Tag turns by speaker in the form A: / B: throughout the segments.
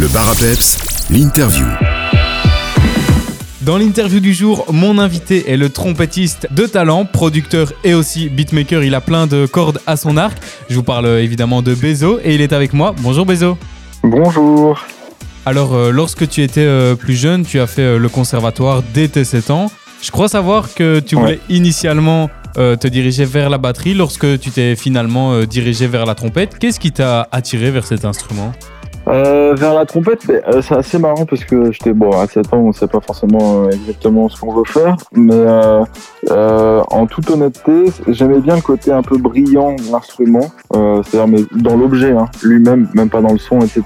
A: Le bar à peps, l'interview.
B: Dans l'interview du jour, mon invité est le trompettiste de talent, producteur et aussi beatmaker. Il a plein de cordes à son arc. Je vous parle évidemment de Bezo et il est avec moi. Bonjour Bezo.
C: Bonjour.
B: Alors, euh, lorsque tu étais euh, plus jeune, tu as fait euh, le conservatoire dès tes 7 ans. Je crois savoir que tu voulais initialement euh, te diriger vers la batterie lorsque tu t'es finalement euh, dirigé vers la trompette. Qu'est-ce qui t'a attiré vers cet instrument?
C: Euh, vers la trompette, euh, c'est assez marrant parce que j'étais bon à 7 ans, on sait pas forcément euh, exactement ce qu'on veut faire, mais euh, euh, en toute honnêteté, j'aimais bien le côté un peu brillant de l'instrument, c'est-à-dire mais dans l'objet hein, lui-même, même pas dans le son, etc.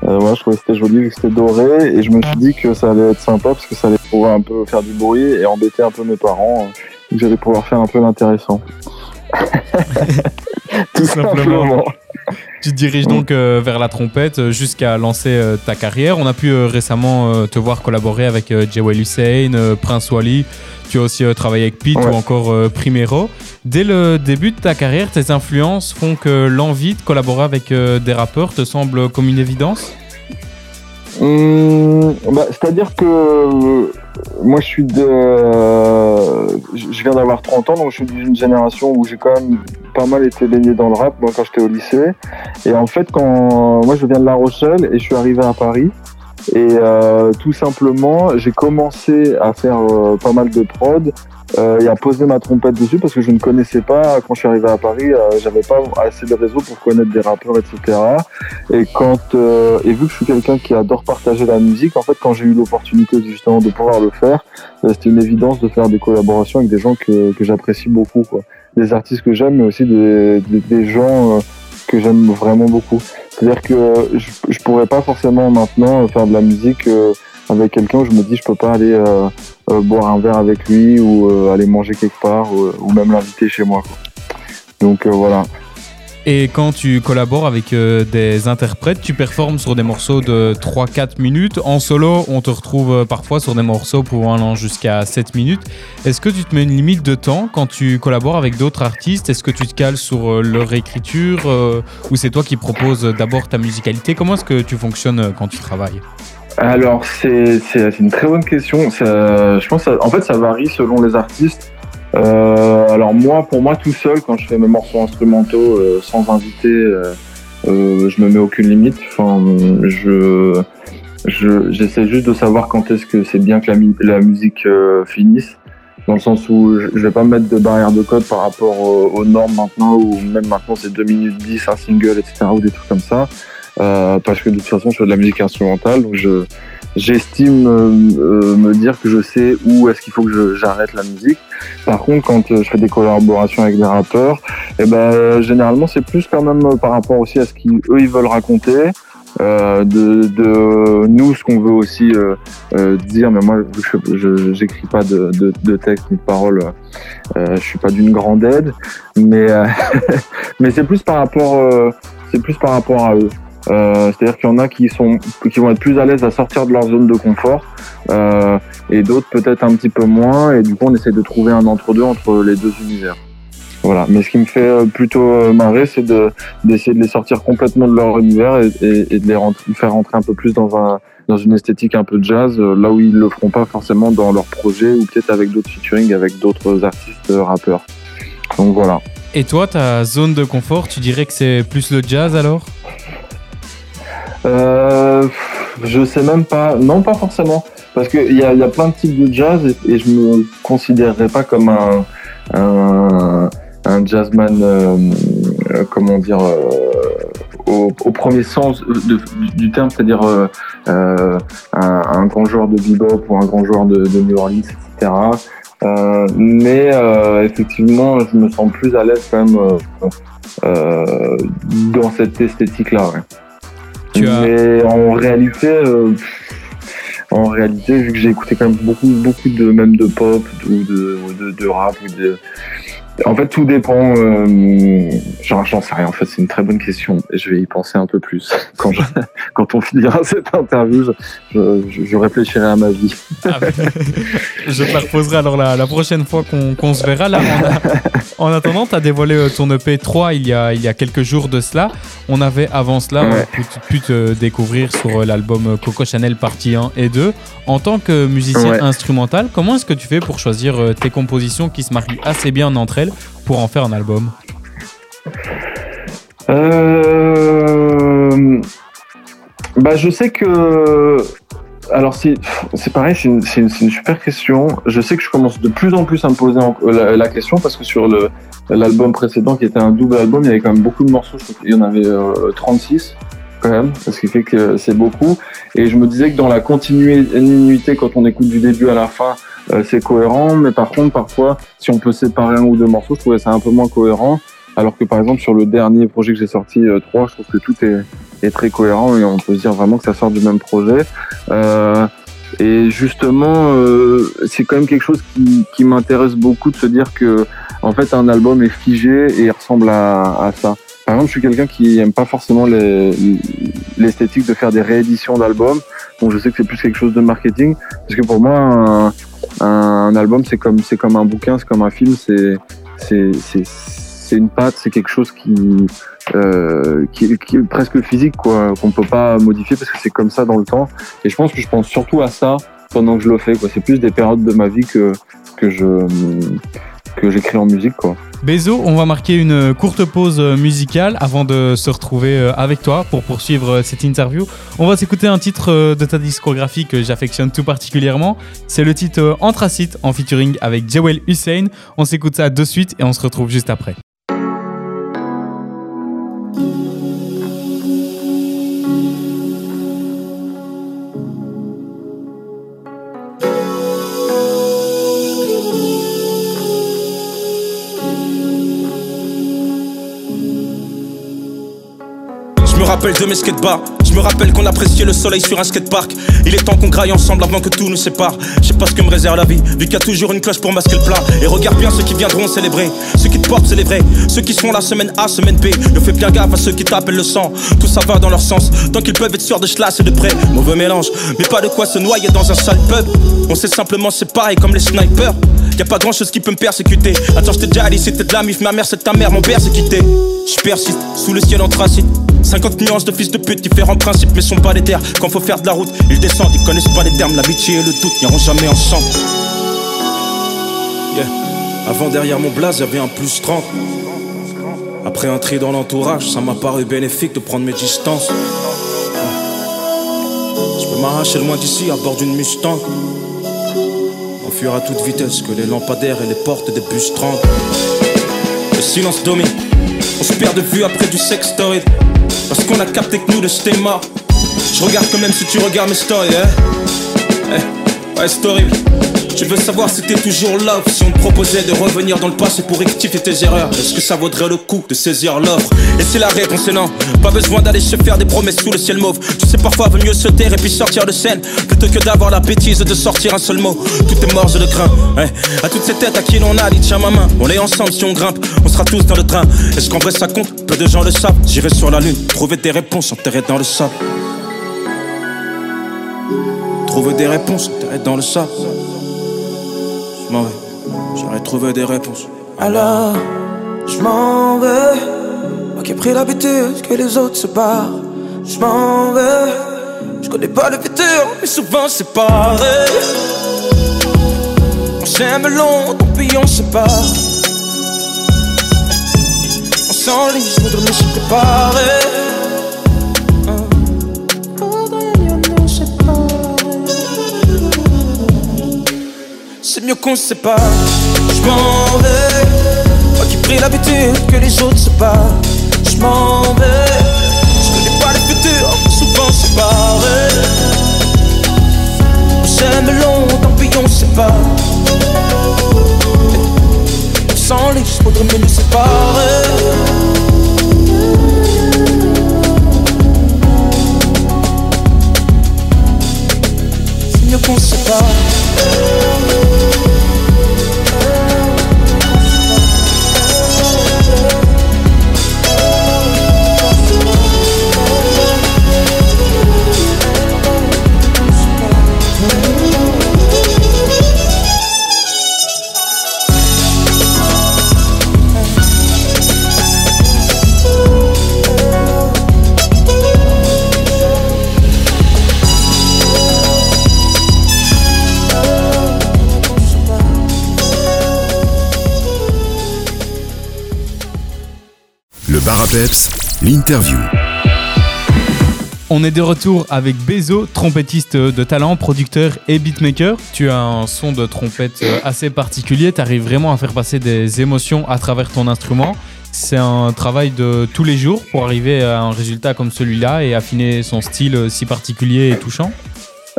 C: Voilà, je trouvais que c'était joli, que c'était doré, et je me suis dit que ça allait être sympa parce que ça allait pouvoir un peu faire du bruit et embêter un peu mes parents, que j'allais pouvoir faire un peu l'intéressant. Tout simplement.
B: Tu te diriges donc euh, vers la trompette euh, jusqu'à lancer euh, ta carrière. On a pu euh, récemment te voir collaborer avec Jawel Hussein, Prince Wally. Tu as aussi travaillé avec Pete
C: Ouais.
B: ou encore Primero. Dès le début de ta carrière, tes influences font que l'envie de collaborer avec des rappeurs te semble comme une évidence?
C: Hum, bah, C'est-à-dire que euh, moi je suis de. euh, je je viens d'avoir 30 ans, donc je suis d'une génération où j'ai quand même pas mal été baigné dans le rap moi, quand j'étais au lycée. Et en fait, quand moi je viens de La Rochelle et je suis arrivé à Paris. Et euh, tout simplement, j'ai commencé à faire euh, pas mal de prod euh, et à poser ma trompette dessus parce que je ne connaissais pas, quand je suis arrivé à Paris, euh, j'avais pas assez de réseau pour connaître des rappeurs, etc. Et quand euh, et vu que je suis quelqu'un qui adore partager la musique, en fait, quand j'ai eu l'opportunité justement de pouvoir le faire, euh, c'était une évidence de faire des collaborations avec des gens que, que j'apprécie beaucoup, quoi. Des artistes que j'aime, mais aussi des, des, gens que j'aime vraiment beaucoup. C'est-à-dire que euh, je, pourrais pas forcément maintenant faire de la musique euh, avec quelqu'un où je me dis je peux pas aller euh, boire un verre avec lui ou aller manger quelque part ou, même l'inviter chez moi. Donc voilà.
B: Et quand tu collabores avec euh, des interprètes, tu performes sur des morceaux de 3-4 minutes. En solo, on te retrouve euh, parfois sur des morceaux pouvant allant jusqu'à 7 minutes. Est-ce que tu te mets une limite de temps quand tu collabores avec d'autres artistes? Est-ce que tu te cales sur euh, leur écriture ou c'est toi qui proposes d'abord ta musicalité? Comment est-ce que tu fonctionnes quand tu travailles?
C: Alors c'est une très bonne question. Je pense en fait ça varie selon les artistes. Euh, alors moi pour moi tout seul quand je fais mes morceaux instrumentaux euh, sans invité, euh, euh, je me mets aucune limite. Enfin je je j'essaie juste de savoir quand est-ce que c'est bien que la, la musique euh, finisse. Dans le sens où je, je vais pas mettre de barrière de code par rapport aux, aux normes maintenant, ou même maintenant c'est 2 minutes 10, un single, etc. ou des trucs comme ça. Euh, parce que de toute façon je fais de la musique instrumentale, donc je, j'estime euh, euh, me dire que je sais où est-ce qu'il faut que j'arrête la musique. Par contre, quand euh, je fais des collaborations avec des rappeurs, eh ben, euh, généralement, c'est plus quand même par rapport aussi à ce qu'eux ils veulent raconter. Euh, de, de nous ce qu'on veut aussi euh, euh, dire mais moi je j'écris pas de, de, de texte ni de paroles euh, je suis pas d'une grande aide mais mais c'est plus par rapport c'est plus par rapport à eux euh, c'est-à-dire qu'il y en a qui sont qui vont être plus à l'aise à sortir de leur zone de confort euh, et d'autres peut-être un petit peu moins et du coup on essaie de trouver un entre-deux entre les deux univers. Voilà, mais ce qui me fait euh, plutôt euh, marrer, c'est de d'essayer de les sortir complètement de leur univers et, et, et de les rentrer- faire rentrer un peu plus dans un dans une esthétique un peu jazz, euh, là où ils le feront pas forcément dans leur projet ou peut-être avec d'autres featuring avec d'autres artistes rappeurs. Donc voilà.
B: Et toi, ta zone de confort, tu dirais que c'est plus le jazz alors?
C: Euh, je sais même pas. Non, pas forcément. Parce qu'il y a, y a plein de types de jazz et, je me considérerais pas comme un, un, un jazzman, euh, euh, comment dire, euh, au, au premier sens du, terme, c'est-à-dire euh, un, un grand joueur de bebop ou un grand joueur de, de New Orleans, etc. Euh, mais euh, effectivement, je me sens plus à l'aise quand même euh, dans cette esthétique-là. Ouais. Mais en réalité, euh, en réalité, vu que j'ai écouté quand même beaucoup, beaucoup de même de pop de, ou de, de rap ou de, En fait, tout dépend. Euh, genre, j'en sais rien. En fait, c'est une très bonne question. Je vais y penser un peu plus quand, je, quand on finira cette interview. Je, je, réfléchirai à ma vie. Ah,
B: je te la reposerai alors la, la prochaine fois qu'on se verra. Là, en attendant, tu as dévoilé euh, ton EP 3 il y, a, il y a quelques jours de cela. On avait avant cela pu, te découvrir sur euh, l'album Coco Chanel partie 1 et 2. En tant que musicien instrumental, comment est-ce que tu fais pour choisir tes compositions qui se marient assez bien entre pour en faire un album
C: euh... bah, Je sais que. Alors, c'est pareil, c'est une, une, super question. Je sais que je commence de plus en plus à me poser la, question parce que sur l'album précédent, qui était un double album, il y avait quand même beaucoup de morceaux. il y en avait 36 euh, quand même, ce qui fait que c'est beaucoup. Et je me disais que dans la continuité, quand on écoute du début à la fin, euh, c'est cohérent, mais par contre, parfois, si on peut séparer un ou deux morceaux, je trouvais ça un peu moins cohérent. Alors que par exemple, sur le dernier projet que j'ai sorti, 3, euh, je trouve que tout est, très cohérent et on peut se dire vraiment que ça sort du même projet. Euh, et justement, c'est quand même quelque chose qui, m'intéresse beaucoup de se dire que, en fait, un album est figé et il ressemble à, ça. Par exemple, je suis quelqu'un qui aime pas forcément l'esthétique de faire des rééditions d'albums. Donc, je sais que c'est plus quelque chose de marketing, parce que pour moi, un album, c'est comme, c'est comme un bouquin, c'est comme un film, c'est, c'est, c'est, c'est une patte, c'est quelque chose qui, euh, qui, qui, est presque physique, quoi, qu'on peut pas modifier parce que c'est comme ça dans le temps. Et je pense que je pense surtout à ça pendant que je le fais, quoi. C'est plus des périodes de ma vie que, que je, que j'écris en musique, quoi.
B: Bézo, on va marquer une courte pause musicale avant de se retrouver euh, avec toi pour poursuivre euh, cette interview. On va s'écouter un titre euh, de ta discographie que j'affectionne tout particulièrement. C'est le titre Anthracite en featuring avec Jawel Hussein. On s'écoute ça de suite et on se retrouve juste après.
D: Rappelle de mes skatebars. Je me rappelle qu'on appréciait le soleil sur un skatepark. Il est temps qu'on graille ensemble avant que tout nous sépare. Je sais pas ce que me réserve la vie, vu qu'il y a toujours une cloche pour masquer le plat. Et regarde bien ceux qui viendront célébrer. Ceux qui te portent, c'est vrais. Ceux qui sont la semaine A, semaine B. Ne fais bien gaffe à ceux qui t'appellent le sang. Tout ça va dans leur sens. Tant qu'ils peuvent être sûrs de schlass et de près. Mauvais mélange, mais pas de quoi se noyer dans un sale pub. On sait simplement séparer comme les snipers. Y a pas grand chose qui peut me persécuter. Attends, je t'ai déjà dit, c'était de la mif. Ma mère, c'est ta mère, mon père, c'est quitté. Je persiste sous le ciel anthracite. 50 nuances de fils de pute, différents principes, mais sont pas les terres. Quand faut faire de la route, ils descendent, ils connaissent pas les termes. L'amitié et le doute n'iront jamais ensemble. Yeah. Avant, derrière mon blaze, y'avait un plus 30. Après un tri dans l'entourage, ça m'a paru bénéfique de prendre mes distances. Je peux m'arracher loin d'ici à bord d'une Mustang. Enfuir à toute vitesse que les lampadaires et les portes des bus 30. Le silence domine. On se perd de vue après du sex story. Parce qu'on a capté que nous de c'était mort. Je regarde quand même si tu regardes mes stories, hein. Eh, ouais, story. Tu veux savoir si t'es toujours love Si on te proposait de revenir dans le passé pour rectifier tes erreurs. Est-ce que ça vaudrait le coup de saisir l'offre? Et si la réponse est non? Pas besoin d'aller se faire des promesses sous le ciel mauve. Tu sais parfois vaut mieux se taire et puis sortir de scène Plutôt que d'avoir la bêtise de sortir un seul mot. Tout est mort je le crains ouais. À toutes ces têtes à qui l'on a dit tiens ma main On est ensemble si on grimpe. On sera tous dans le train. Est-ce qu'en vrai ça compte? Peu de gens le savent. J'irai sur la lune Trouver des réponses enterrées dans le sable. Trouver des réponses enterrées dans le sable J'aurais trouvé des réponses.
E: Alors, je m'en vais. Moi qui ai pris l'habitude que les autres se barrent. Je m'en vais. Je connais pas le futur, mais souvent c'est pareil. On s'aime longtemps, puis on se part. On s'enlise, voudrais me séparer. C'est mieux qu'on se sépare. Je m'en vais, moi qui pris l'habitude que les autres se parlent. Je m'en vais, je connais pas le futur, souvent séparés. On s'aime longtemps puis on se sépare. Sans les, faudrait mieux nous séparer. Qu'on se sépare.
A: PEPS, l'interview.
B: On est de retour avec Bezo, trompettiste de talent, producteur et beatmaker. Tu as un son de trompette assez particulier, tu arrives vraiment à faire passer des émotions à travers ton instrument. C'est un travail de tous les jours pour arriver à un résultat comme celui-là et affiner son style si particulier et touchant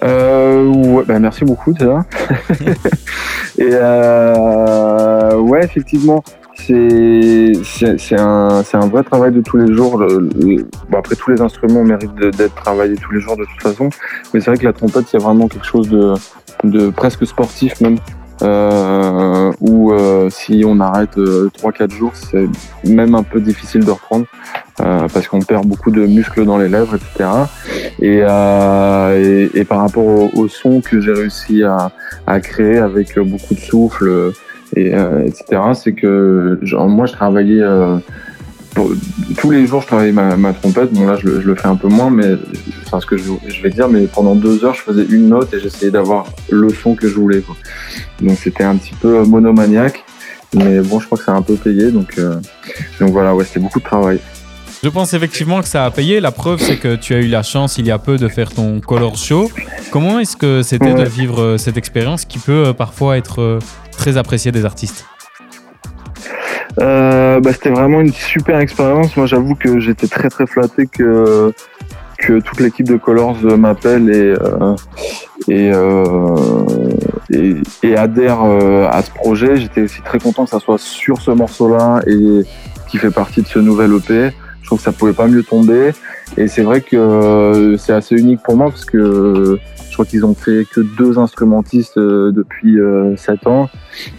C: euh, ouais, bah merci beaucoup déjà. et euh, ouais, effectivement, c'est un, un vrai travail de tous les jours. bon, après, tous les instruments méritent d'être travaillés tous les jours de toute façon. Mais c'est vrai que la trompette, c'est vraiment quelque chose de, de presque sportif même. Euh, où euh, si on arrête euh, 3-4 jours, c'est même un peu difficile de reprendre euh, parce qu'on perd beaucoup de muscles dans les lèvres, etc. Euh, et, et, par rapport au, au son que j'ai réussi à, à, créer avec beaucoup de souffle et euh, etc. C'est que genre, moi je travaillais euh, pour, tous les jours je travaillais ma, ma trompette. Bon là je, je, le fais un peu moins, mais enfin ce que je, je, vais dire, mais pendant deux heures je faisais une note et j'essayais d'avoir le son que je voulais. Quoi. Donc c'était un petit peu monomaniaque, mais bon je crois que ça a un peu payé. Donc euh, donc voilà ouais c'était beaucoup de travail.
B: Je pense effectivement que ça a payé. La preuve, c'est que tu as eu la chance il y a peu de faire ton Color Show. Comment est-ce que c'était de vivre cette expérience qui peut parfois être très appréciée des artistes
C: euh, bah, C'était vraiment une super expérience. Moi, j'avoue que j'étais très très flatté que que toute l'équipe de Colors m'appelle euh, et, euh, et, et, adhère à ce projet. J'étais aussi très content que ça soit sur ce morceau-là et qui fait partie de ce nouvel EP. Je trouve que ça pouvait pas mieux tomber. Et c'est vrai que c'est assez unique pour moi parce que je crois qu'ils ont fait que deux instrumentistes euh, depuis euh, 7 ans.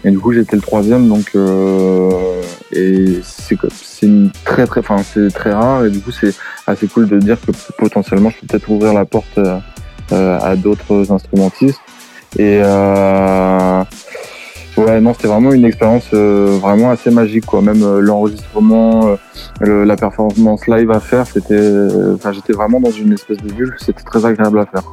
C: Et du coup, j'étais le troisième. Donc, euh, et c'est une très très, enfin, c'est très rare. Et du coup, c'est assez cool de dire que potentiellement, je peux peut-être ouvrir la porte euh, à d'autres instrumentistes. Et Ouais, non, c'était vraiment une expérience euh, vraiment assez magique, quoi. Même euh, l'enregistrement, euh, la performance live à faire, c'était, enfin, j'étais vraiment dans une espèce de bulle. C'était très agréable à faire.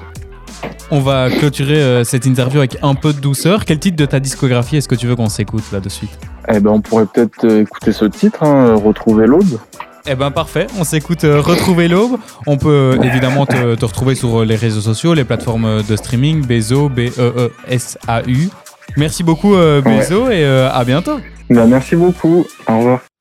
B: On va clôturer cette interview avec un peu de douceur. Quel titre de ta discographie est-ce que tu veux qu'on s'écoute là de suite?
C: Eh ben, on pourrait peut-être écouter ce titre, hein, Retrouver l'aube.
B: Eh ben parfait, on s'écoute euh, Retrouver l'aube. On peut euh, évidemment te, te, retrouver sur les réseaux sociaux, les plateformes de streaming, Bezo, B-E-E-S-A-U. Merci beaucoup euh, Bezo ouais. et euh, à bientôt.
C: Bah, merci beaucoup. Au revoir.